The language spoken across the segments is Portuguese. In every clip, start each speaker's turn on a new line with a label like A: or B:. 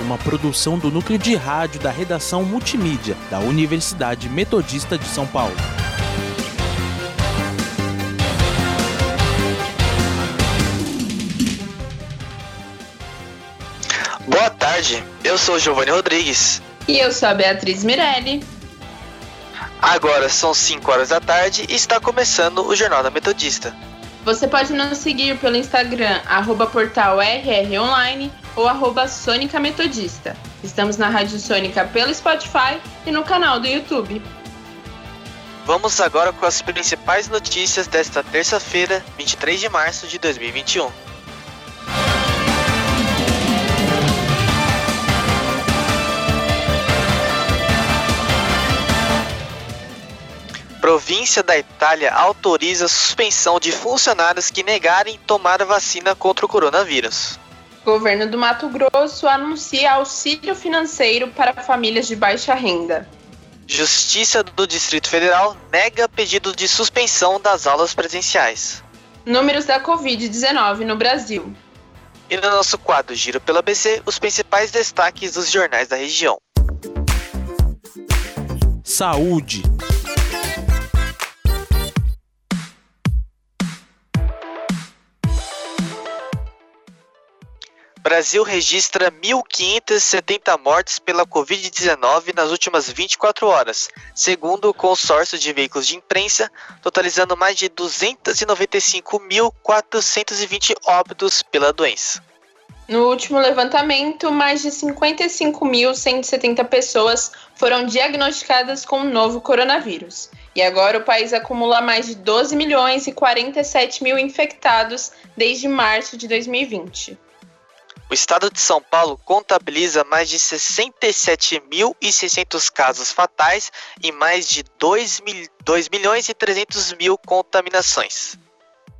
A: uma produção do núcleo de rádio da redação multimídia da Universidade Metodista de São Paulo.
B: Boa tarde, eu sou Giovanni Rodrigues.
C: E eu sou a Beatriz Mirelli.
B: Agora são 5 horas da tarde e está começando o Jornal da Metodista.
C: Você pode nos seguir pelo Instagram, arroba portal RROnline ou arroba Sônica Metodista. Estamos na Rádio Sônica pelo Spotify e no canal do YouTube.
B: Vamos agora com as principais notícias desta terça-feira, 23 de março de 2021. Província da Itália autoriza suspensão de funcionários que negarem tomar vacina contra o coronavírus.
C: Governo do Mato Grosso anuncia auxílio financeiro para famílias de baixa renda.
B: Justiça do Distrito Federal nega pedido de suspensão das aulas presenciais.
C: Números da Covid-19 no Brasil.
B: E no nosso quadro Giro pela BC, os principais destaques dos jornais da região.
A: Saúde.
B: Brasil registra 1.570 mortes pela Covid-19 nas últimas 24 horas, segundo o consórcio de veículos de imprensa, totalizando mais de 295.420 óbitos pela doença.
C: No último levantamento, mais de 55.170 pessoas foram diagnosticadas com o novo coronavírus. E agora o país acumula mais de 12 milhões e 47 mil infectados desde março de 2020.
B: O estado de São Paulo contabiliza mais de 67.600 casos fatais e mais de 2, mil, 2 milhões e 300 mil contaminações.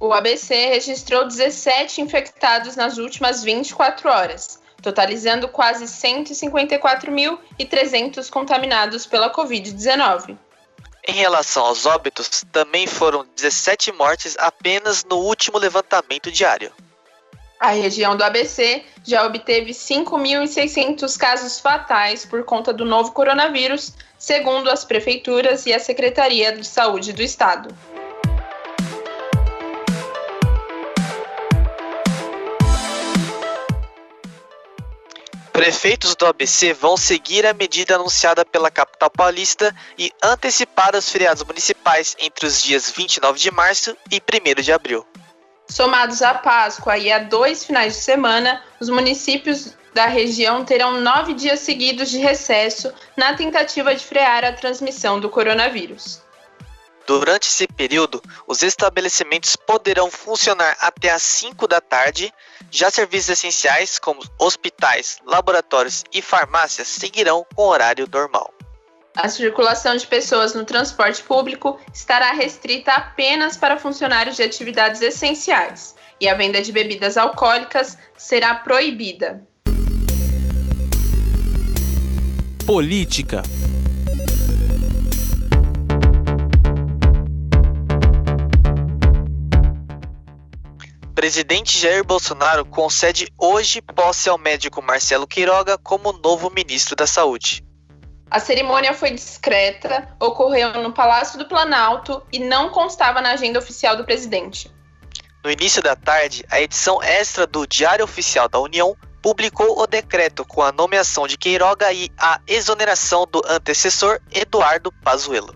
C: O ABC registrou 17 infectados nas últimas 24 horas, totalizando quase 154.300 contaminados pela Covid-19.
B: Em relação aos óbitos, também foram 17 mortes apenas no último levantamento diário.
C: A região do ABC já obteve 5.600 casos fatais por conta do novo coronavírus, segundo as prefeituras e a Secretaria de Saúde do Estado.
B: Prefeitos do ABC vão seguir a medida anunciada pela capital paulista e antecipar os feriados municipais entre os dias 29 de março e 1 de abril.
C: Somados à Páscoa e a dois finais de semana, os municípios da região terão nove dias seguidos de recesso na tentativa de frear a transmissão do coronavírus.
B: Durante esse período, os estabelecimentos poderão funcionar até às 5 da tarde, já serviços essenciais como hospitais, laboratórios e farmácias seguirão com horário normal.
C: A circulação de pessoas no transporte público estará restrita apenas para funcionários de atividades essenciais e a venda de bebidas alcoólicas será proibida.
A: Política.
B: Presidente Jair Bolsonaro concede hoje posse ao médico Marcelo Queiroga como novo ministro da Saúde.
C: A cerimônia foi discreta, ocorreu no Palácio do Planalto e não constava na agenda oficial do presidente.
B: No início da tarde, a edição extra do Diário Oficial da União publicou o decreto com a nomeação de Queiroga e a exoneração do antecessor Eduardo Pazuello.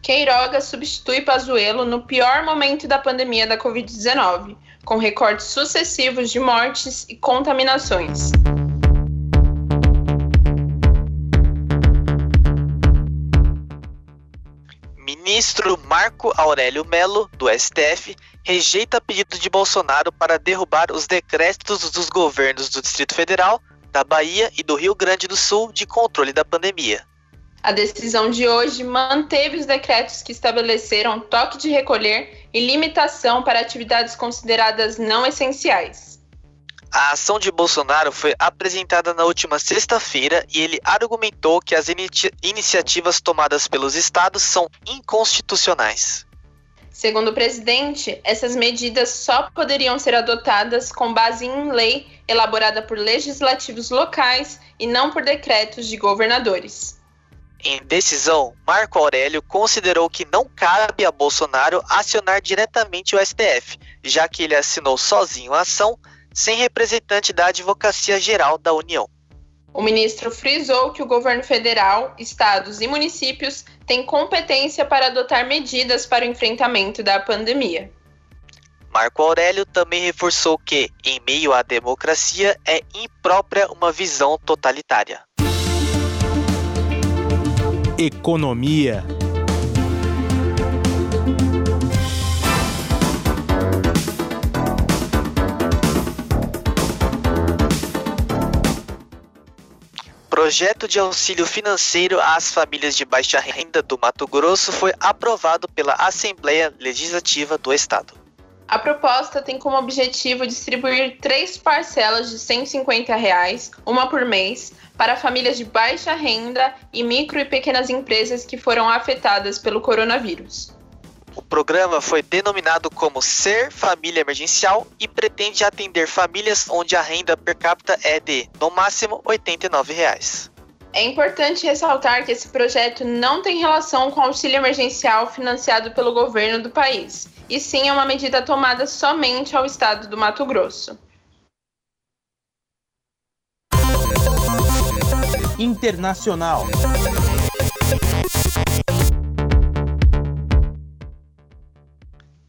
C: Queiroga substitui Pazuello no pior momento da pandemia da Covid-19, com recortes sucessivos de mortes e contaminações.
B: Ministro Marco Aurélio Melo, do STF, rejeita pedido de Bolsonaro para derrubar os decretos dos governos do Distrito Federal, da Bahia e do Rio Grande do Sul de controle da pandemia.
C: A decisão de hoje manteve os decretos que estabeleceram toque de recolher e limitação para atividades consideradas não essenciais.
B: A ação de Bolsonaro foi apresentada na última sexta-feira e ele argumentou que as inici iniciativas tomadas pelos estados são inconstitucionais.
C: Segundo o presidente, essas medidas só poderiam ser adotadas com base em lei elaborada por legislativos locais e não por decretos de governadores.
B: Em decisão, Marco Aurélio considerou que não cabe a Bolsonaro acionar diretamente o STF, já que ele assinou sozinho a ação, sem representante da Advocacia Geral da União.
C: O ministro frisou que o governo federal, estados e municípios têm competência para adotar medidas para o enfrentamento da pandemia.
B: Marco Aurélio também reforçou que, em meio à democracia, é imprópria uma visão totalitária.
A: Economia.
B: Projeto de auxílio financeiro às famílias de baixa renda do Mato Grosso foi aprovado pela Assembleia Legislativa do Estado.
C: A proposta tem como objetivo distribuir três parcelas de 150 reais, uma por mês, para famílias de baixa renda e micro e pequenas empresas que foram afetadas pelo coronavírus.
B: O programa foi denominado como Ser Família Emergencial e pretende atender famílias onde a renda per capita é de, no máximo, 89 reais.
C: É importante ressaltar que esse projeto não tem relação com o auxílio emergencial financiado pelo governo do país, e sim é uma medida tomada somente ao estado do Mato Grosso.
A: internacional.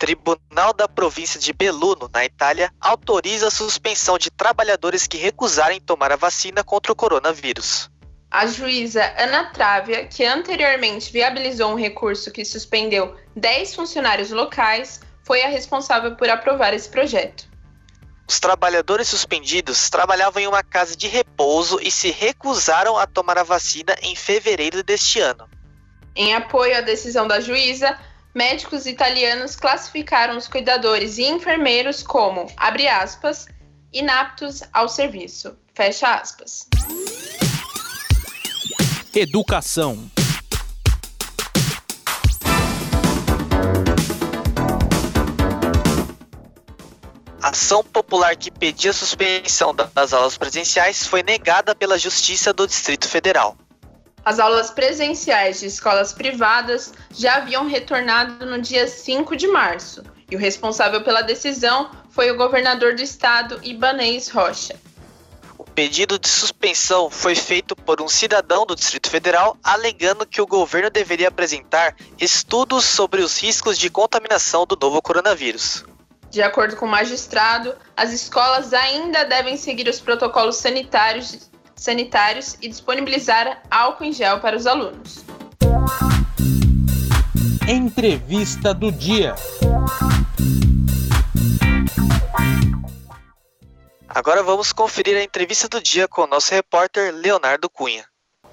B: Tribunal da Província de Belluno, na Itália, autoriza a suspensão de trabalhadores que recusarem tomar a vacina contra o coronavírus.
C: A juíza Ana Trávia, que anteriormente viabilizou um recurso que suspendeu 10 funcionários locais, foi a responsável por aprovar esse projeto.
B: Os trabalhadores suspendidos trabalhavam em uma casa de repouso e se recusaram a tomar a vacina em fevereiro deste ano.
C: Em apoio à decisão da juíza, médicos italianos classificaram os cuidadores e enfermeiros como, abre aspas, inaptos ao serviço, fecha aspas.
A: Educação.
B: A ação popular que pedia suspensão das aulas presenciais foi negada pela Justiça do Distrito Federal.
C: As aulas presenciais de escolas privadas já haviam retornado no dia 5 de março, e o responsável pela decisão foi o governador do estado, Ibanez Rocha.
B: O pedido de suspensão foi feito por um cidadão do Distrito Federal alegando que o governo deveria apresentar estudos sobre os riscos de contaminação do novo coronavírus.
C: De acordo com o magistrado, as escolas ainda devem seguir os protocolos sanitários, sanitários e disponibilizar álcool em gel para os alunos.
A: Entrevista do dia.
B: Agora vamos conferir a entrevista do dia com o nosso repórter Leonardo Cunha.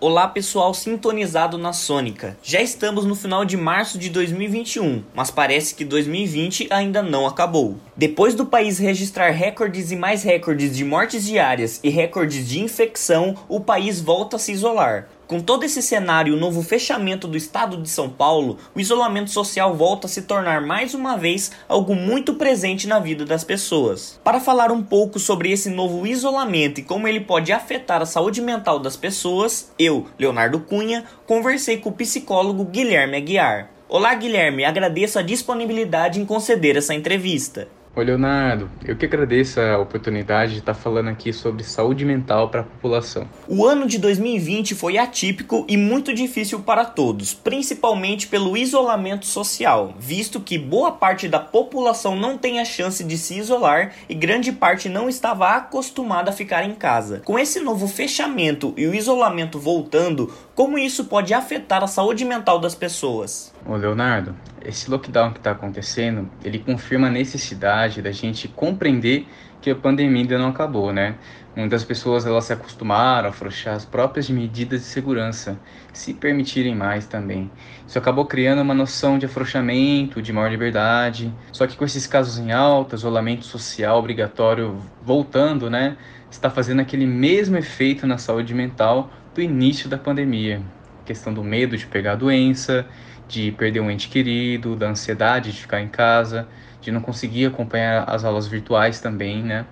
D: Olá pessoal sintonizado na Sônica. Já estamos no final de março de 2021, mas parece que 2020 ainda não acabou. Depois do país registrar recordes e mais recordes de mortes diárias e recordes de infecção, o país volta a se isolar. Com todo esse cenário e o novo fechamento do estado de São Paulo, o isolamento social volta a se tornar mais uma vez algo muito presente na vida das pessoas. Para falar um pouco sobre esse novo isolamento e como ele pode afetar a saúde mental das pessoas, eu, Leonardo Cunha, conversei com o psicólogo Guilherme Aguiar. Olá, Guilherme, agradeço a disponibilidade em conceder essa entrevista.
E: Oi, Leonardo. Eu que agradeço a oportunidade de estar falando aqui sobre saúde mental para a população.
D: O ano de 2020 foi atípico e muito difícil para todos, principalmente pelo isolamento social, visto que boa parte da população não tem a chance de se isolar e grande parte não estava acostumada a ficar em casa. Com esse novo fechamento e o isolamento voltando, Como isso pode afetar a saúde mental das pessoas?
E: Ô Leonardo, esse lockdown que está acontecendo, ele confirma a necessidade da gente compreender que a pandemia ainda não acabou, né? Muitas pessoas elas se acostumaram a afrouxar as próprias medidas de segurança, se permitirem mais também. Isso acabou criando uma noção de afrouxamento, de maior liberdade. Só que com esses casos em alta, isolamento social obrigatório voltando, né, está fazendo aquele mesmo efeito na saúde mental do início da pandemia. Questão do medo de pegar a doença, de perder um ente querido, da ansiedade de ficar em casa, de não conseguir acompanhar as aulas virtuais também, né?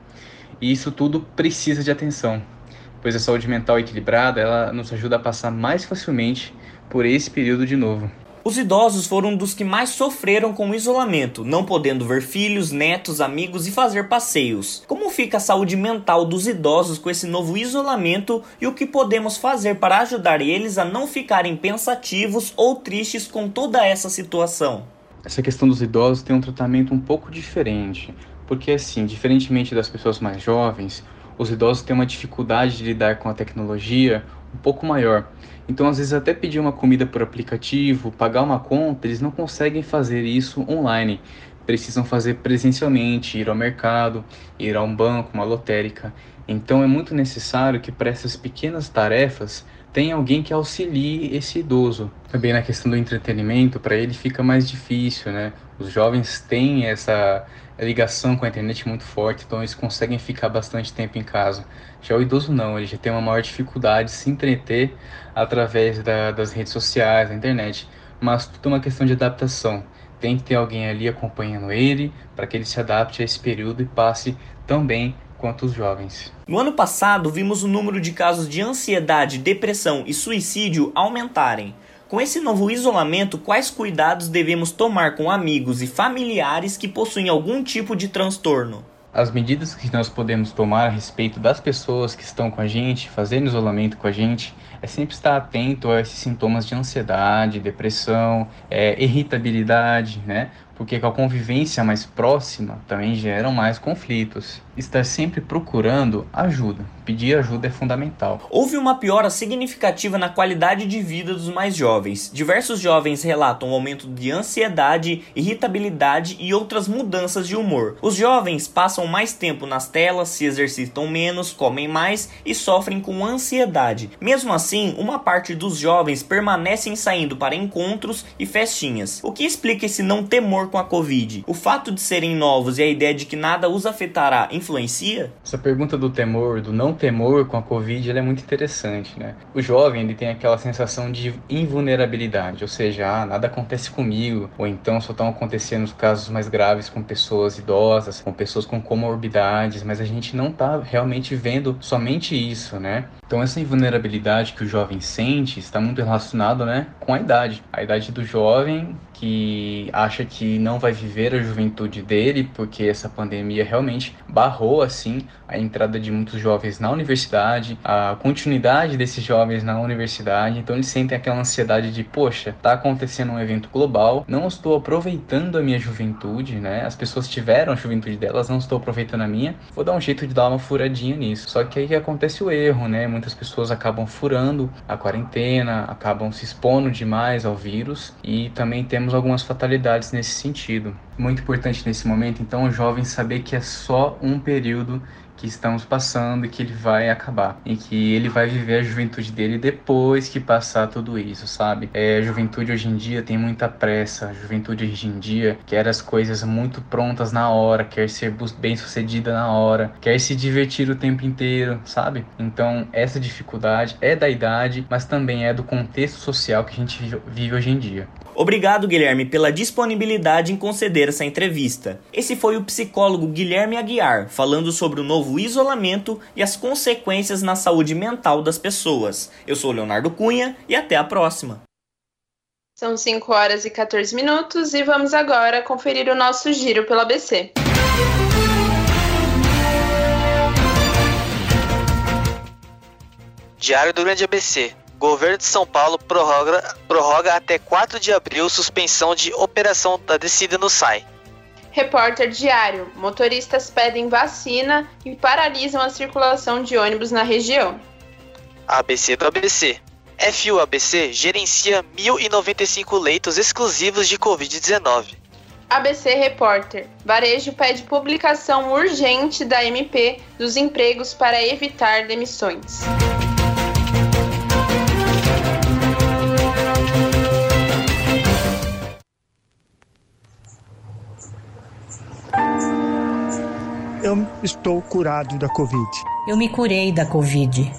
E: E isso tudo precisa de atenção, pois a saúde mental equilibrada ela nos ajuda a passar mais facilmente por esse período de novo.
D: Os idosos foram dos que mais sofreram com o isolamento, não podendo ver filhos, netos, amigos e fazer passeios. Como fica a saúde mental dos idosos com esse novo isolamento e o que podemos fazer para ajudar eles a não ficarem pensativos ou tristes com toda essa situação?
E: Essa questão dos idosos tem um tratamento um pouco diferente. Porque, assim, diferentemente das pessoas mais jovens, os idosos têm uma dificuldade de lidar com a tecnologia um pouco maior. Então, às vezes, até pedir uma comida por aplicativo, pagar uma conta, eles não conseguem fazer isso online. Precisam fazer presencialmente, ir ao mercado, ir a um banco, uma lotérica. Então, é muito necessário que para essas pequenas tarefas tenha alguém que auxilie esse idoso. Também na questão do entretenimento, para ele fica mais difícil, né? Os jovens têm essa ligação com a internet muito forte, então eles conseguem ficar bastante tempo em casa. Já o idoso não, ele já tem uma maior dificuldade de se entreter através da, das redes sociais, da internet. Mas tudo é uma questão de adaptação. Tem que ter alguém ali acompanhando ele para que ele se adapte a esse período e passe tão bem quanto os jovens.
D: No ano passado, vimos o número de casos de ansiedade, depressão e suicídio aumentarem. Com esse novo isolamento, quais cuidados devemos tomar com amigos e familiares que possuem algum tipo de transtorno?
E: As medidas que nós podemos tomar a respeito das pessoas que estão com a gente, fazendo isolamento com a gente, é sempre estar atento a esses sintomas de ansiedade, depressão, é, irritabilidade, né? Porque com a convivência mais próxima também geram mais conflitos. Estar sempre procurando ajuda, pedir ajuda é fundamental.
D: Houve uma piora significativa na qualidade de vida dos mais jovens. Diversos jovens relatam um aumento de ansiedade, irritabilidade e outras mudanças de humor. Os jovens passam mais tempo nas telas, se exercitam menos, comem mais e sofrem com ansiedade. Mesmo assim, uma parte dos jovens permanecem saindo para encontros e festinhas. O que explica esse não temor com a Covid? O fato de serem novos e a ideia de que nada os afetará influencia?
E: Essa pergunta do temor, do não temor com a Covid, ela é muito interessante, né? O jovem, ele tem aquela sensação de invulnerabilidade, ou seja, ah, nada acontece comigo, ou então só estão acontecendo os casos mais graves com pessoas idosas, com pessoas com comorbidades, mas a gente não está realmente vendo somente isso, né? Então essa invulnerabilidade que o jovem sente está muito relacionado, né, com a idade. A idade do jovem que acha que não vai viver a juventude dele, porque essa pandemia realmente barrou assim a entrada de muitos jovens na universidade, a continuidade desses jovens na universidade, então eles sentem aquela ansiedade de, poxa, tá acontecendo um evento global, não estou aproveitando a minha juventude, né? As pessoas tiveram a juventude delas, não estou aproveitando a minha. Vou dar um jeito de dar uma furadinha nisso. Só que aí acontece o erro, né? Muitas pessoas acabam furando a quarentena, acabam se expondo demais ao vírus e também temos temos algumas fatalidades nesse sentido. Muito importante nesse momento, então, o jovem saber que é só um período que estamos passando e que ele vai acabar. E que ele vai viver a juventude dele depois que passar tudo isso, sabe? É, a juventude hoje em dia tem muita pressa. A juventude hoje em dia quer as coisas muito prontas na hora, quer ser bem sucedida na hora, quer se divertir o tempo inteiro, sabe? Então, essa dificuldade é da idade, mas também é do contexto social que a gente vive hoje em dia.
D: Obrigado, Guilherme, pela disponibilidade em conceder essa entrevista. Esse foi o psicólogo Guilherme Aguiar falando sobre o novo isolamento e as consequências na saúde mental das pessoas. Eu sou Leonardo Cunha e até a próxima.
C: São 5 horas e 14 minutos e vamos agora conferir o nosso giro pelo ABC.
B: Diário do Grande ABC. Governo de São Paulo prorroga, prorroga até 4 de abril suspensão de operação da descida no SAI.
C: Repórter Diário: Motoristas pedem vacina e paralisam a circulação de ônibus na região.
B: ABC do ABC. FUABC gerencia 1.095 leitos exclusivos de Covid-19.
C: ABC Repórter. Varejo pede publicação urgente da MP dos empregos para evitar demissões.
F: Estou curado da Covid.
G: Eu me curei da Covid.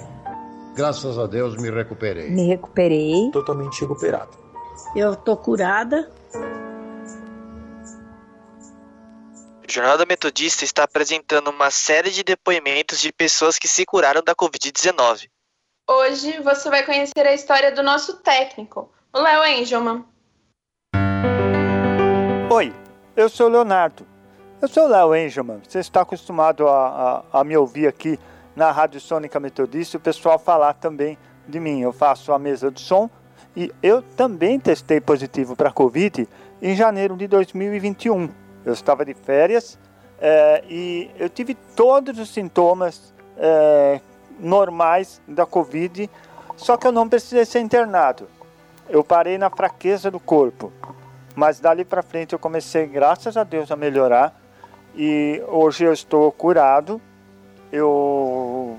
H: Graças a Deus me recuperei.
I: Me recuperei.
J: Totalmente recuperado.
I: Eu tô curada.
B: O Jornal da Metodista está apresentando uma série de depoimentos de pessoas que se curaram da Covid-19.
C: Hoje você vai conhecer a história do nosso técnico, o Léo Engelman.
K: Oi, eu sou o Leonardo. Eu sou Léo Engelman. Você está acostumado a, a, a me ouvir aqui na Rádio Sônica Metodista e o pessoal falar também de mim. Eu faço a mesa de som e eu também testei positivo para Covid em janeiro de 2021. Eu estava de férias é, e eu tive todos os sintomas é, normais da Covid, só que eu não precisei ser internado. Eu parei na fraqueza do corpo, mas dali para frente eu comecei, graças a Deus, a melhorar e hoje eu estou curado. Eu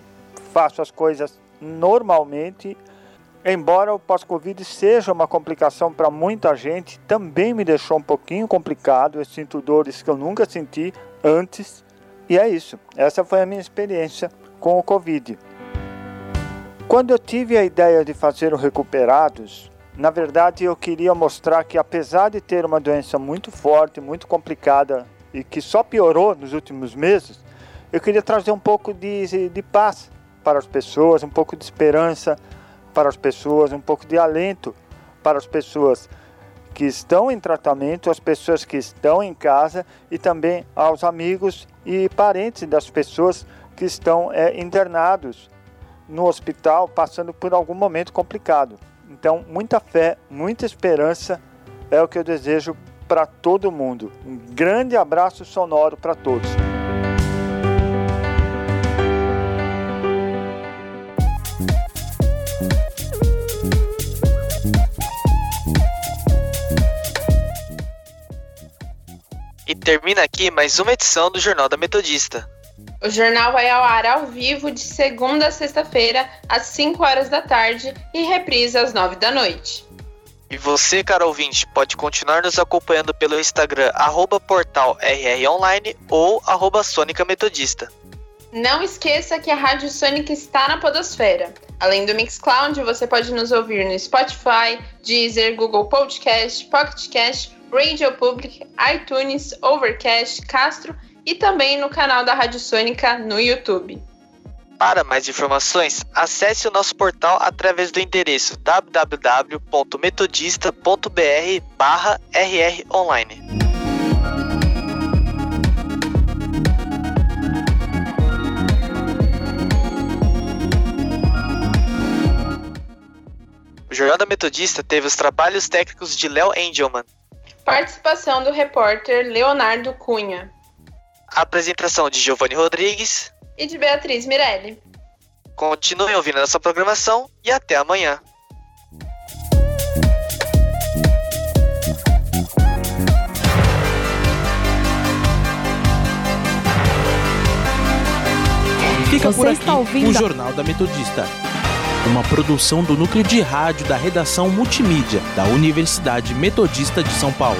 K: faço as coisas normalmente. Embora o pós-Covid seja uma complicação para muita gente, também me deixou um pouquinho complicado. Eu sinto dores que eu nunca senti antes. E é isso. Essa foi a minha experiência com o Covid. Quando eu tive a ideia de fazer o Recuperados, na verdade eu queria mostrar que apesar de ter uma doença muito forte, muito complicada e que só piorou nos últimos meses, eu queria trazer um pouco de, de paz para as pessoas, um pouco de esperança para as pessoas, um pouco de alento para as pessoas que estão em tratamento, as pessoas que estão em casa e também aos amigos e parentes das pessoas que estão é, internados no hospital, passando por algum momento complicado. Então, muita fé, muita esperança é o que eu desejo para todo mundo. Um grande abraço sonoro para todos.
B: E termina aqui mais uma edição do Jornal da Metodista.
C: O jornal vai ao ar ao vivo de segunda a sexta-feira, às 5 horas da tarde e reprisa às 9 da noite.
B: E você, caro ouvinte, pode continuar nos acompanhando pelo Instagram, arroba portal rronline ou arroba Sônica Metodista.
C: Não esqueça que a Rádio Sônica está na podosfera. Além do Mixcloud, você pode nos ouvir no Spotify, Deezer, Google Podcast, Pocket Radio Public, iTunes, Overcast, Castro e também no canal da Rádio Sônica no YouTube.
B: Para mais informações, acesse o nosso portal através do endereço www.metodista.br/rronline. O Jornal da Metodista teve os trabalhos técnicos de Léo Engelman.
C: Participação do repórter Leonardo Cunha.
B: Apresentação de Giovanni Rodrigues
C: e de Beatriz Mirelli.
B: Continuem ouvindo nossa programação e até amanhã.
A: Fica
L: Você
A: por aqui
L: está ouvindo
A: o Jornal da Metodista. Uma produção do núcleo de rádio da redação multimídia da Universidade Metodista de São Paulo.